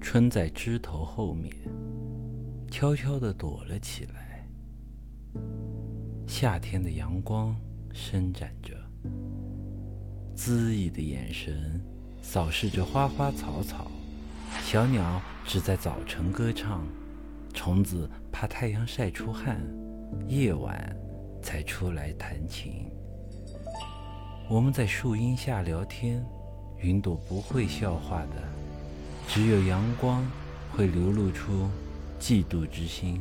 春在枝头后面，悄悄地躲了起来。夏天的阳光伸展着，恣意的眼神扫视着花花草草。小鸟只在早晨歌唱，虫子怕太阳晒出汗，夜晚才出来弹琴。我们在树荫下聊天，云朵不会笑话的，只有阳光会流露出嫉妒之心。